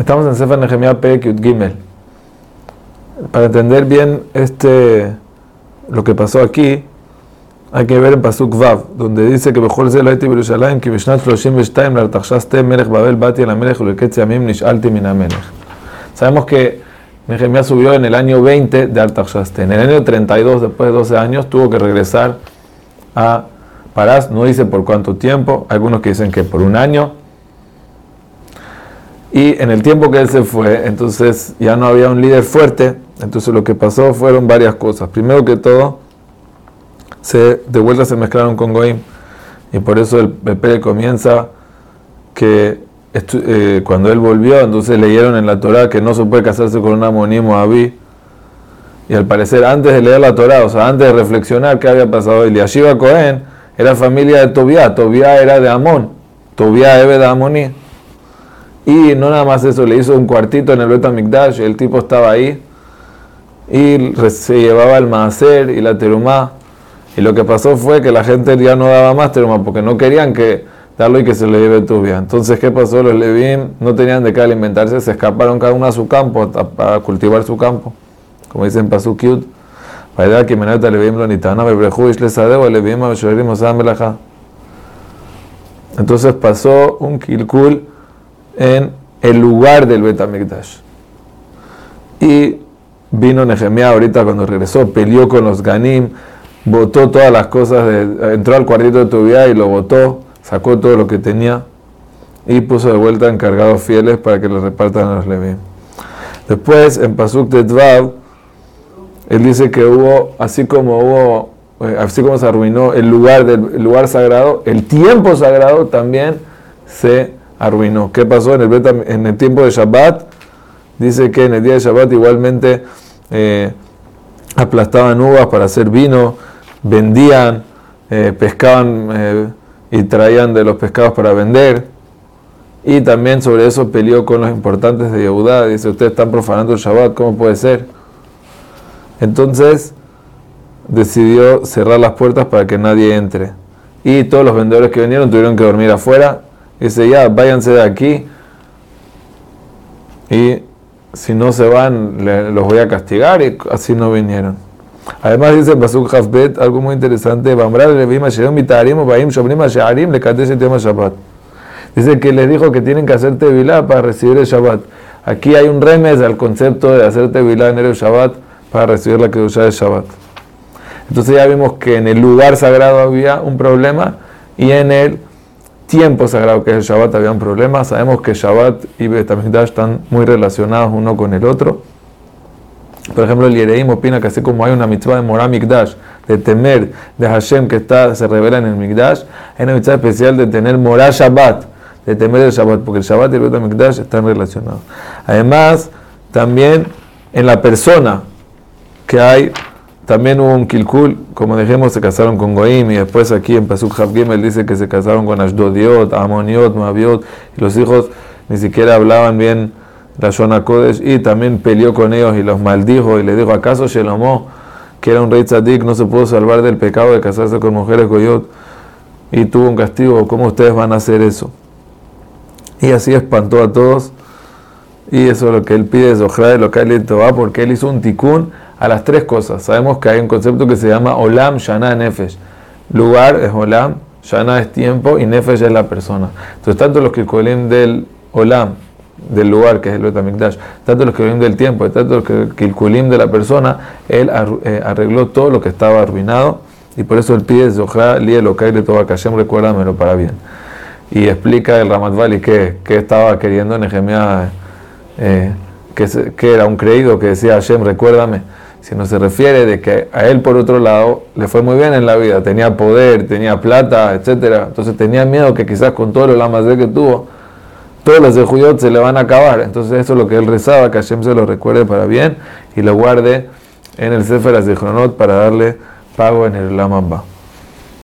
Estamos en Sefer Nehemiah Yud Gimel. Para entender bien este, lo que pasó aquí, hay que ver en Pasuk Vav, donde dice que Bechol Zel Haiti Yerushalayim, que Mishnat 32, Lartachshaste Melech Babel Bati la Melech Uleketz Yamim Nishalti Min Melech. Sabemos que Nehemiah subió en el año 20 de Artaxaste. En el año 32, después de 12 años, tuvo que regresar a Parás. No dice por cuánto tiempo, algunos que dicen que por un año. Y en el tiempo que él se fue, entonces ya no había un líder fuerte. Entonces lo que pasó fueron varias cosas. Primero que todo, se, de vuelta se mezclaron con Goim. Y por eso el PP comienza que eh, cuando él volvió, entonces leyeron en la Torah que no se puede casarse con un amonismo Abí. Y al parecer, antes de leer la Torah, o sea, antes de reflexionar qué había pasado, Eliashiva Cohen era familia de Tobía. Tobía era de Amón. Tobía Ebe de Amoní. Y no nada más eso, le hizo un cuartito en el Bet y el tipo estaba ahí y se llevaba el maaser y la terumá. Y lo que pasó fue que la gente ya no daba más terumá porque no querían que darlo y que se le lleve vida. Entonces, ¿qué pasó? Los Levim no tenían de qué alimentarse, se escaparon cada uno a su campo para cultivar su campo. Como dicen Pasukiut, para a Entonces pasó un kilkul en el lugar del Betamikdash. Y vino Nehemiah ahorita cuando regresó, peleó con los Ganim, botó todas las cosas, de, entró al cuartito de Tobía y lo botó, sacó todo lo que tenía y puso de vuelta encargados fieles para que lo repartan a los Leví. Después, en Pasuk de Dvav, él dice que hubo, así como hubo, eh, así como se arruinó el lugar del lugar sagrado, el tiempo sagrado también se arruinó. ¿Qué pasó en el, tiempo de Shabbat? Dice que en el día de Shabbat igualmente eh, aplastaban uvas para hacer vino, vendían, eh, pescaban eh, y traían de los pescados para vender. Y también sobre eso peleó con los importantes de Yehudá. Dice, ustedes están profanando el Shabbat, ¿cómo puede ser? Entonces decidió cerrar las puertas para que nadie entre. Y todos los vendedores que vinieron tuvieron que dormir afuera Dice, ya, váyanse de aquí. Y si no se van, los voy a castigar. Y así no vinieron. Además dice Pasuk Hafbet, algo muy interesante. Dice que les dijo que tienen que hacer tevilá para recibir el Shabbat. Aquí hay un remes al concepto de hacer tevilá en el Shabbat para recibir la kedusha del Shabbat. Entonces ya vimos que en el lugar sagrado había un problema y en el tiempo sagrado que es el Shabbat había un problema. Sabemos que Shabbat y Betamikdash están muy relacionados uno con el otro. Por ejemplo, el Yereim opina que así como hay una mitzvah de Morah Mikdash, de temer de Hashem que está, se revela en el Mikdash, hay una mitzvah especial de tener Morah Shabbat, de temer el Shabbat, porque el Shabbat y el Betamikdash están relacionados. Además, también en la persona que hay también hubo un Kilkul, como dijimos, se casaron con Goim y después aquí en Pasuk Gimel dice que se casaron con Ashdodiot, Amoniot, Moabiot y los hijos ni siquiera hablaban bien la Shona Kodesh y también peleó con ellos y los maldijo y le dijo, ¿acaso Shelomó, que era un rey tzadik, no se pudo salvar del pecado de casarse con mujeres Goyot y tuvo un castigo? ¿Cómo ustedes van a hacer eso? Y así espantó a todos y eso es lo que él pide, es de lo que él porque él hizo un tikkun a las tres cosas. Sabemos que hay un concepto que se llama Olam, Shana, Nefesh. Lugar es Olam, Shana es tiempo y Nefesh es la persona. Entonces, tanto los que colen del Olam, del lugar, que es el Betamikdash, tanto los que del tiempo, tanto los que de la persona, él eh, arregló todo lo que estaba arruinado y por eso él pide Zohra, Lie, Lokai, Le Toba Kashem, recuérdamelo para bien. Y explica el Ramat Vali que, estaba queriendo Nehemiah, eh, que, que era un creído que decía Hashem, recuérdame sino se refiere de que a él por otro lado le fue muy bien en la vida, tenía poder, tenía plata, etc. Entonces tenía miedo que quizás con todo lo de que tuvo, todos los de Judot se le van a acabar. Entonces eso es lo que él rezaba, que Hashem se lo recuerde para bien y lo guarde en el Sefer de para darle pago en el Lamamba.